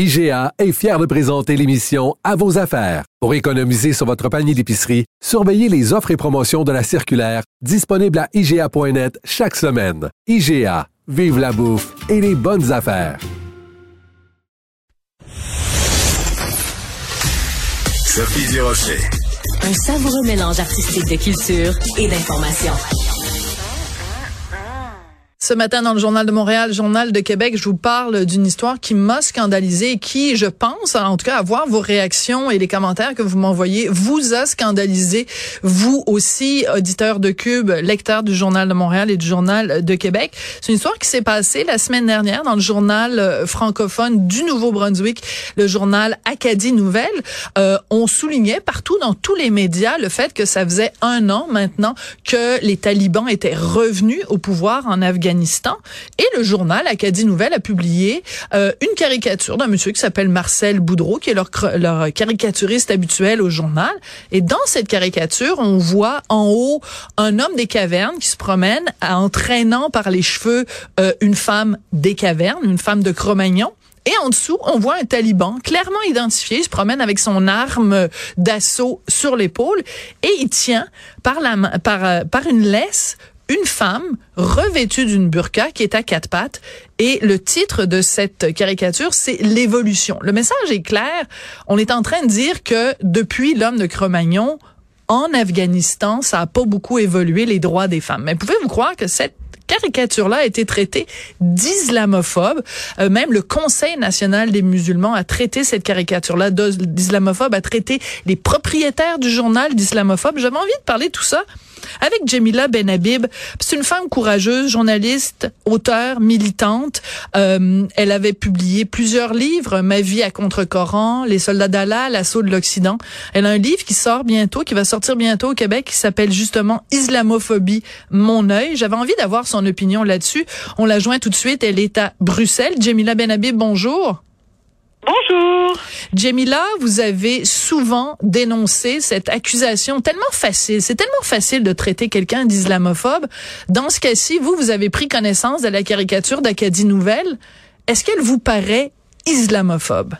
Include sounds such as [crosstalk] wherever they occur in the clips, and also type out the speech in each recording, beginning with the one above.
IGA est fier de présenter l'émission À vos affaires. Pour économiser sur votre panier d'épicerie, surveillez les offres et promotions de la circulaire disponible à IGA.net chaque semaine. IGA, vive la bouffe et les bonnes affaires. Sophie Durocher. Un savoureux mélange artistique de culture et d'information. Ce matin, dans le Journal de Montréal, Journal de Québec, je vous parle d'une histoire qui m'a scandalisé et qui, je pense, en tout cas, à voir vos réactions et les commentaires que vous m'envoyez, vous a scandalisé, vous aussi, auditeur de Cube, lecteur du Journal de Montréal et du Journal de Québec. C'est une histoire qui s'est passée la semaine dernière dans le journal euh, francophone du Nouveau-Brunswick, le journal Acadie Nouvelle. Euh, on soulignait partout dans tous les médias le fait que ça faisait un an maintenant que les talibans étaient revenus au pouvoir en Afghanistan et le journal Acadie Nouvelle a publié euh, une caricature d'un monsieur qui s'appelle Marcel Boudreau, qui est leur, caricaturiste habituel au journal. Et dans cette caricature, on voit en haut un homme des cavernes qui se promène en traînant par les cheveux euh, une femme des cavernes, une femme de Cro-Magnon. Et en dessous, on voit un taliban clairement identifié, il se promène avec son arme d'assaut sur l'épaule et il tient par euh, par une laisse une femme revêtue d'une burqa qui est à quatre pattes. Et le titre de cette caricature, c'est l'évolution. Le message est clair. On est en train de dire que depuis l'homme de Cro-Magnon, en Afghanistan, ça a pas beaucoup évolué les droits des femmes. Mais pouvez-vous croire que cette caricature-là a été traitée d'islamophobe? Euh, même le Conseil national des musulmans a traité cette caricature-là d'islamophobe, a traité les propriétaires du journal d'islamophobe. J'avais envie de parler de tout ça avec Jamila Benhabib. C'est une femme courageuse, journaliste, auteure, militante. Euh, elle avait publié plusieurs livres, Ma vie à contre-coran, Les soldats d'Allah, L'assaut de l'Occident. Elle a un livre qui sort bientôt, qui va sortir bientôt au Québec, qui s'appelle justement Islamophobie, mon œil. J'avais envie d'avoir son opinion là-dessus. On la joint tout de suite. Elle est à Bruxelles. Jamila Benhabib, bonjour. Bonjour. Jamila, vous avez souvent dénoncé cette accusation tellement facile. C'est tellement facile de traiter quelqu'un d'islamophobe. Dans ce cas-ci, vous, vous avez pris connaissance de la caricature d'Acadie Nouvelle. Est-ce qu'elle vous paraît islamophobe?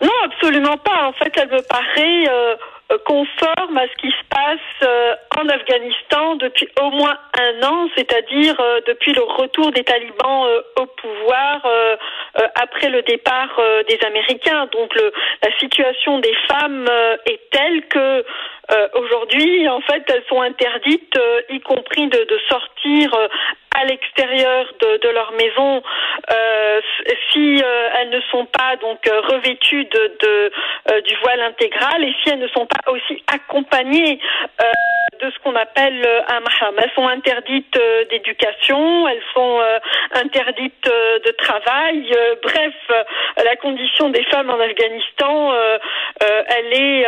Non, absolument pas. En fait, elle me paraît euh, euh, conforme à ce qui se passe euh, en Afghanistan depuis au moins un an, c'est-à-dire euh, depuis le retour des talibans au pouvoir après le départ des Américains. Donc le, la situation des femmes est telle que aujourd'hui, en fait, elles sont interdites, y compris de sortir à l'extérieur de, leur maison euh, si euh, elles ne sont pas donc euh, revêtues de, du voile intégral et si elles ne sont pas aussi accompagnées de ce qu'on appelle un mahram. Elles sont interdites d'éducation, elles sont interdites de travail. bref, la condition des femmes en Afghanistan, elle est,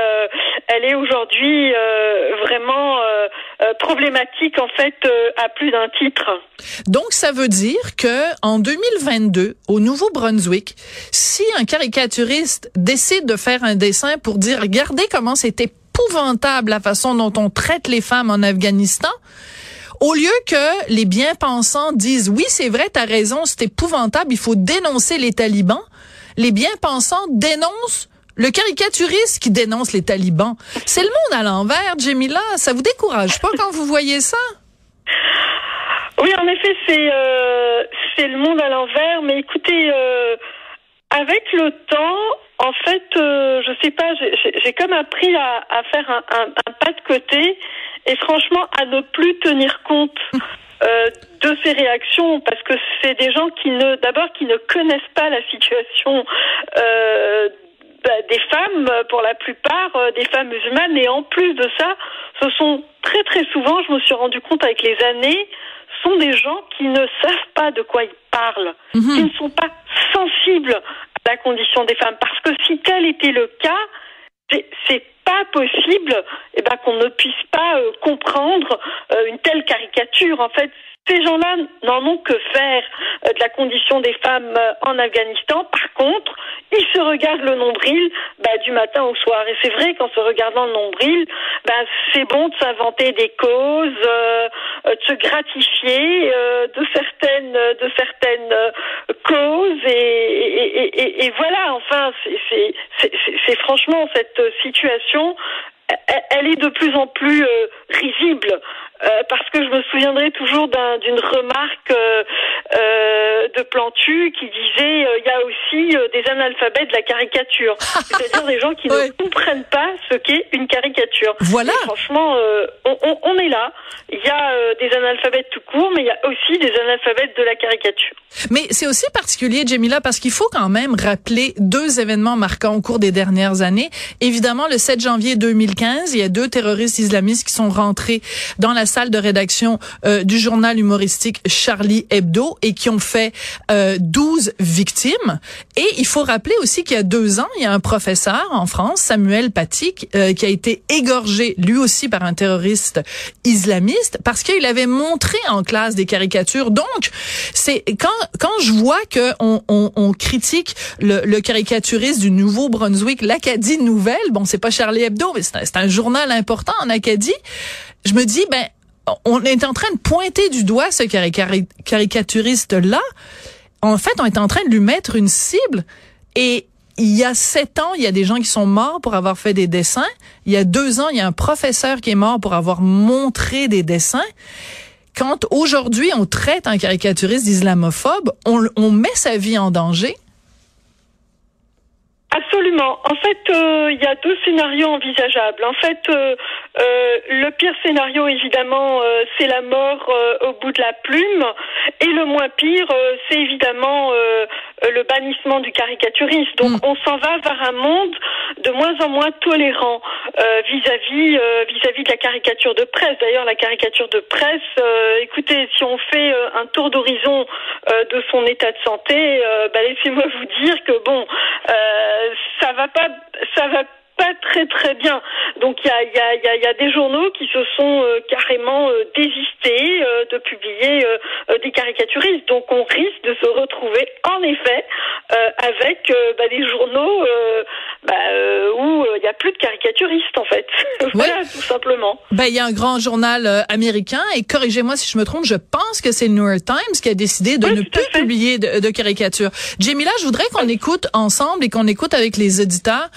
elle est aujourd'hui vraiment problématique en fait à plus d'un titre. Donc, ça veut dire que en 2022, au Nouveau-Brunswick, si un caricaturiste décide de faire un dessin pour dire, regardez comment c'est épouvantable la façon dont on traite les femmes en Afghanistan, au lieu que les bien-pensants disent, oui, c'est vrai, t'as raison, c'est épouvantable, il faut dénoncer les talibans, les bien-pensants dénoncent le caricaturiste qui dénonce les talibans. C'est le monde à l'envers, Jamila. Ça vous décourage pas quand vous voyez ça? Oui, en effet, c'est euh, c'est le monde à l'envers. Mais écoutez, euh, avec le temps, en fait, euh, je sais pas, j'ai comme appris à, faire un, pas de côté et franchement à ne plus tenir compte. Euh, de ces réactions parce que c'est des gens qui ne d'abord qui ne connaissent pas la situation des femmes pour la plupart des femmes musulmanes et en plus de ça ce sont très très souvent je me suis rendu compte avec les années sont des gens qui ne savent pas de quoi ils parlent, mhm. qui ne sont pas sensibles à la condition des femmes. Parce que si tel était le cas, c'est pas possible eh ben, qu'on ne puisse pas euh, comprendre euh, une telle caricature. En fait, ces gens-là n'en ont que faire euh, de la condition des femmes euh, en Afghanistan. Par contre, ils se regardent le nombril bah, du matin au soir. Et c'est vrai qu'en se regardant le nombril, bah, c'est bon de s'inventer des causes, euh, de se gratifier de certaines, de certaines causes. Et, et, et, et voilà, enfin, c'est franchement cette elle est de plus en plus risible. Euh, parce que je me souviendrai toujours d'une remarque euh, euh, de Plantu qui disait aussi des analphabètes de la caricature, [laughs] c'est-à-dire des gens qui ne comprennent pas ce qu'est une caricature. Voilà. franchement, on, on, on, est là. Il y a des analphabètes tout court, mais il y a aussi des analphabètes de la caricature. Mais c'est aussi particulier, Jamila, parce qu'il faut quand même rappeler deux événements marquants au cours des dernières années. Évidemment, le 7 janvier 2015, il y a deux terroristes islamistes qui sont rentrés dans la salle de rédaction euh, du journal humoristique Charlie Hebdo et qui ont fait euh, 12 victimes. Et il faut rappeler aussi qu'il y a deux ans, il y a un professeur en France, Samuel Paty, euh, qui a été égorgé lui aussi par un terroriste islamiste parce qu'il avait montré en classe des caricatures. Donc, c'est quand quand je vois que on, on, critique le, le, caricaturiste du Nouveau-Brunswick, l'Acadie Nouvelle, bon, c'est pas Charlie Hebdo, mais c'est un, un journal important en Acadie. Je me dis, ben on est en train de pointer du doigt ce caricaturiste-là. En fait, on est en train de lui mettre une cible. Et il y a sept ans, il y a des gens qui sont morts pour avoir fait des dessins. Il y a deux ans, il y a un professeur qui est mort pour avoir montré des dessins. Quand aujourd'hui on traite un caricaturiste d'islamophobe, on, on met sa vie en danger. Absolument. En fait, euh, il y a deux scénarios envisageables. En fait, euh, euh, le pire scénario, évidemment, c'est la mort au bout de la plume. Et le moins pire, c'est évidemment le bannissement du caricaturiste. Donc, mm. on s'en va vers un monde de moins en moins tolérant vis-à-vis vis-à-vis de la caricature de presse. D'ailleurs, la caricature de presse, écoutez, si on fait un tour d'horizon de son état de santé, bah, laissez-moi vous dire que bon ça va pas, ça va pas très très bien. Donc il y a, y, a, y a, des journaux qui se sont euh, carrément euh, désistés euh, de publier des caricaturistes. Donc on risque de se retrouver en effet avec bah, des journaux bah, où il n'y a plus de caricaturistes en fait. [laughs] voilà tout simplement. Ben il y a un grand journal américain et corrigez-moi si je me trompe, je pense que c'est le New York Times qui a décidé de ne plus publier de, de caricatures. Jamila, je voudrais qu'on écoute ensemble et qu'on écoute avec les auditeurs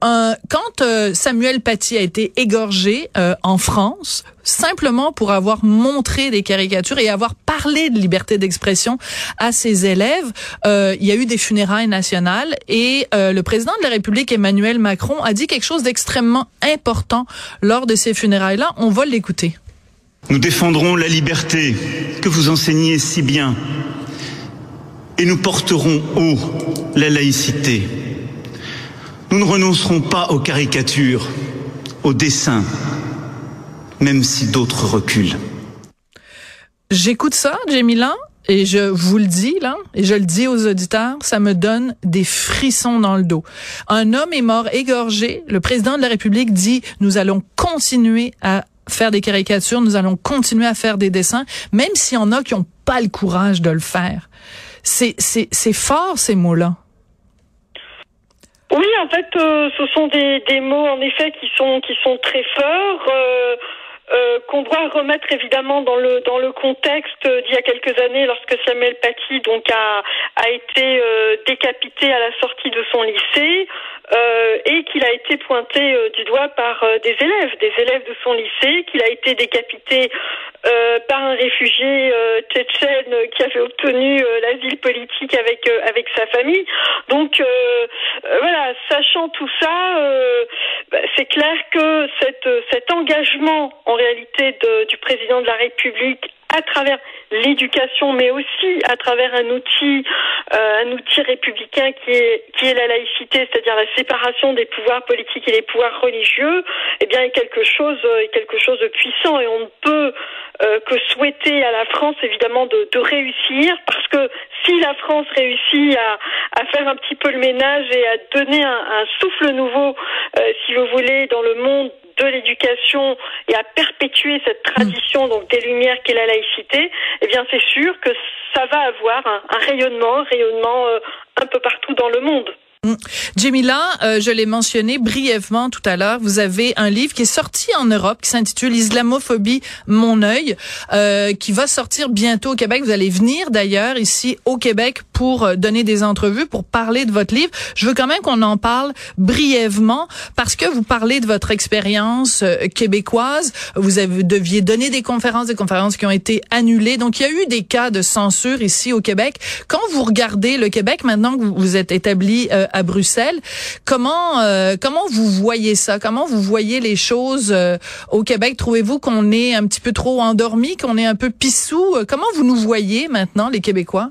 quand euh, Samuel Paty a été égorgé euh, en France, simplement pour avoir montré des caricatures et avoir parlé de liberté d'expression à ses élèves, euh, il y a eu des funérailles nationales et le président de la République Emmanuel Macron a dit quelque chose d'extrêmement important lors de ces funérailles-là. On va l'écouter. Nous défendrons la liberté que vous enseignez si bien et nous porterons haut la laïcité. Nous ne renoncerons pas aux caricatures, aux dessins, même si d'autres reculent. J'écoute ça, Jémilan, et je vous le dis là, et je le dis aux auditeurs, ça me donne des frissons dans le dos. Un homme est mort égorgé. Le président de la République dit nous allons continuer à faire des caricatures, nous allons continuer à faire des dessins, même s'il y en a qui n'ont pas le courage de le faire. C'est c'est c'est fort ces mots-là. Oui, en fait, euh, ce sont des, des mots en effet qui sont qui sont très forts. Euh, euh, qu'on doit remettre évidemment dans le dans le contexte d'il y a quelques années lorsque Samuel Paty donc a a été décapité à la sortie de son lycée et qu'il a été pointé du doigt par des élèves des élèves de son lycée qu'il a été décapité par un réfugié tchétchène qui avait obtenu l'asile politique avec avec sa famille. Donc voilà sachant tout ça bah, c'est clair que cette, cet engagement en réalité de, du président de la République à travers l'éducation, mais aussi à travers un outil, euh, un outil républicain qui est qui est la laïcité, c'est-à-dire la séparation des pouvoirs politiques et des pouvoirs religieux, eh bien, est quelque chose, est quelque chose de puissant. Et on ne peut euh, que souhaiter à la France évidemment de, réussir parce que si la France réussit à, à faire un petit peu le ménage et à donner un, souffle nouveau, euh, si vous voulez, dans le monde de l'éducation et à perpétuer cette tradition donc des lumières qu'est la laïcité, eh bien c'est sûr que ça va avoir un, un rayonnement, un rayonnement euh, un peu partout dans le monde. Jamila, euh, je l'ai mentionné brièvement tout à l'heure, vous avez un livre qui est sorti en Europe qui s'intitule Islamophobie, mon œil, euh, qui va sortir bientôt au Québec. Vous allez venir d'ailleurs ici au Québec pour euh, donner des entrevues, pour parler de votre livre. Je veux quand même qu'on en parle brièvement parce que vous parlez de votre expérience euh, québécoise. Vous deviez donner des conférences, des conférences qui ont été annulées. Donc il y a eu des cas de censure ici au Québec. Quand vous regardez le Québec maintenant que vous, êtes établi euh, à Bruxelles. Comment comment vous voyez ça? Comment vous voyez les choses au Québec? Trouvez-vous qu'on est un petit peu trop endormi, qu'on est un peu pissou? Comment vous nous voyez maintenant, les Québécois?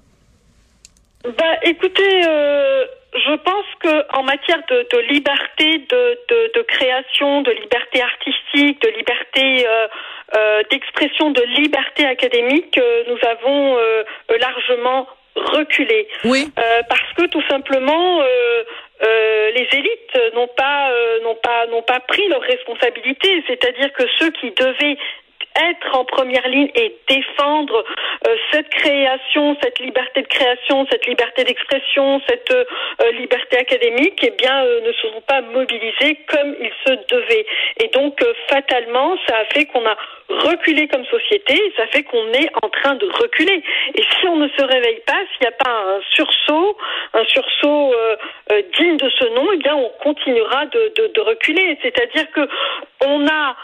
Bah, écoutez, euh, je pense que en matière de, de liberté de, de, de création, de liberté artistique, de liberté euh, euh, d'expression, de liberté académique, euh, nous avons euh, largement reculé. Oui. Euh, parce que tout simplement, euh, euh, les élites n'ont pas, euh, n'ont pas, n'ont pas pris leurs responsabilités. C'est-à-dire que ceux qui devaient être en première ligne et défendre euh, cette création, cette liberté de création, cette liberté d'expression, cette euh, liberté académique, eh bien, euh, ne se sont pas mobilisés comme il se devait. Et donc, euh, fatalement, ça a fait qu'on a reculé comme société, ça fait qu'on est en train de reculer. Et si on ne se réveille pas, s'il n'y a pas un sursaut, un sursaut euh, euh, digne de ce nom, eh bien, on continuera de, de, de reculer. C'est-à-dire que on a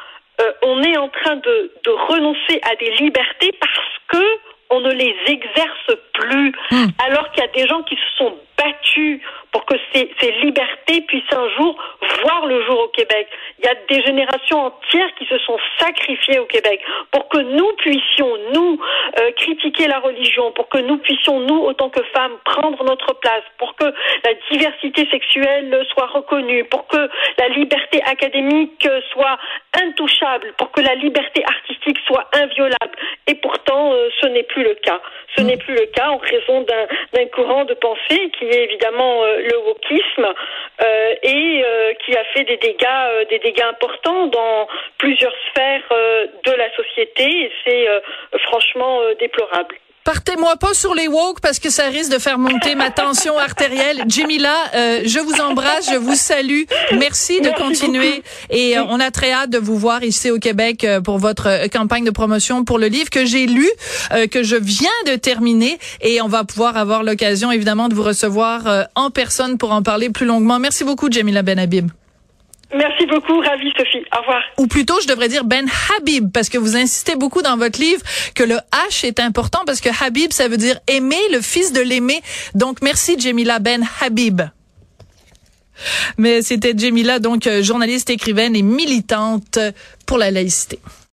euh, on est en train de, de renoncer à des libertés parce que on ne les exerce plus, alors qu'il y a des gens qui se sont battus pour que ces, ces libertés puissent un jour voir le jour au Québec. Il y a des générations entières qui se sont sacrifiées au Québec pour que nous puissions, nous, euh, critiquer la religion, pour que nous puissions, nous, autant que femmes, prendre notre place, pour que la diversité sexuelle soit reconnue, pour que la liberté académique soit intouchable, pour que la liberté artistique soit inviolable. Et pourtant, euh, ce n'est plus le cas. Ce n'est plus le cas en raison d'un d'un courant de pensée qui est évidemment euh, le wokisme euh, et euh, qui a fait des dégâts, euh, des dégâts importants dans plusieurs sphères de la société et c'est franchement déplorable. Partez-moi pas sur les woke parce que ça risque de faire monter ma tension artérielle. [laughs] Jamila, euh, je vous embrasse, je vous salue. Merci de continuer et euh, on a très hâte de vous voir ici au Québec euh, pour votre euh, campagne de promotion pour le livre que j'ai lu, euh, que je viens de terminer et on va pouvoir avoir l'occasion évidemment de vous recevoir euh, en personne pour en parler plus longuement. Merci beaucoup Jamila Benhabib. Merci beaucoup, ravi Sophie. Au revoir. Ou plutôt, je devrais dire Ben Habib, parce que vous insistez beaucoup dans votre livre que le H est important, parce que Habib, ça veut dire aimer, le fils de l'aimer. Donc, merci Jamila Ben Habib. Mais c'était Jamila, donc euh, journaliste, écrivaine et militante pour la laïcité.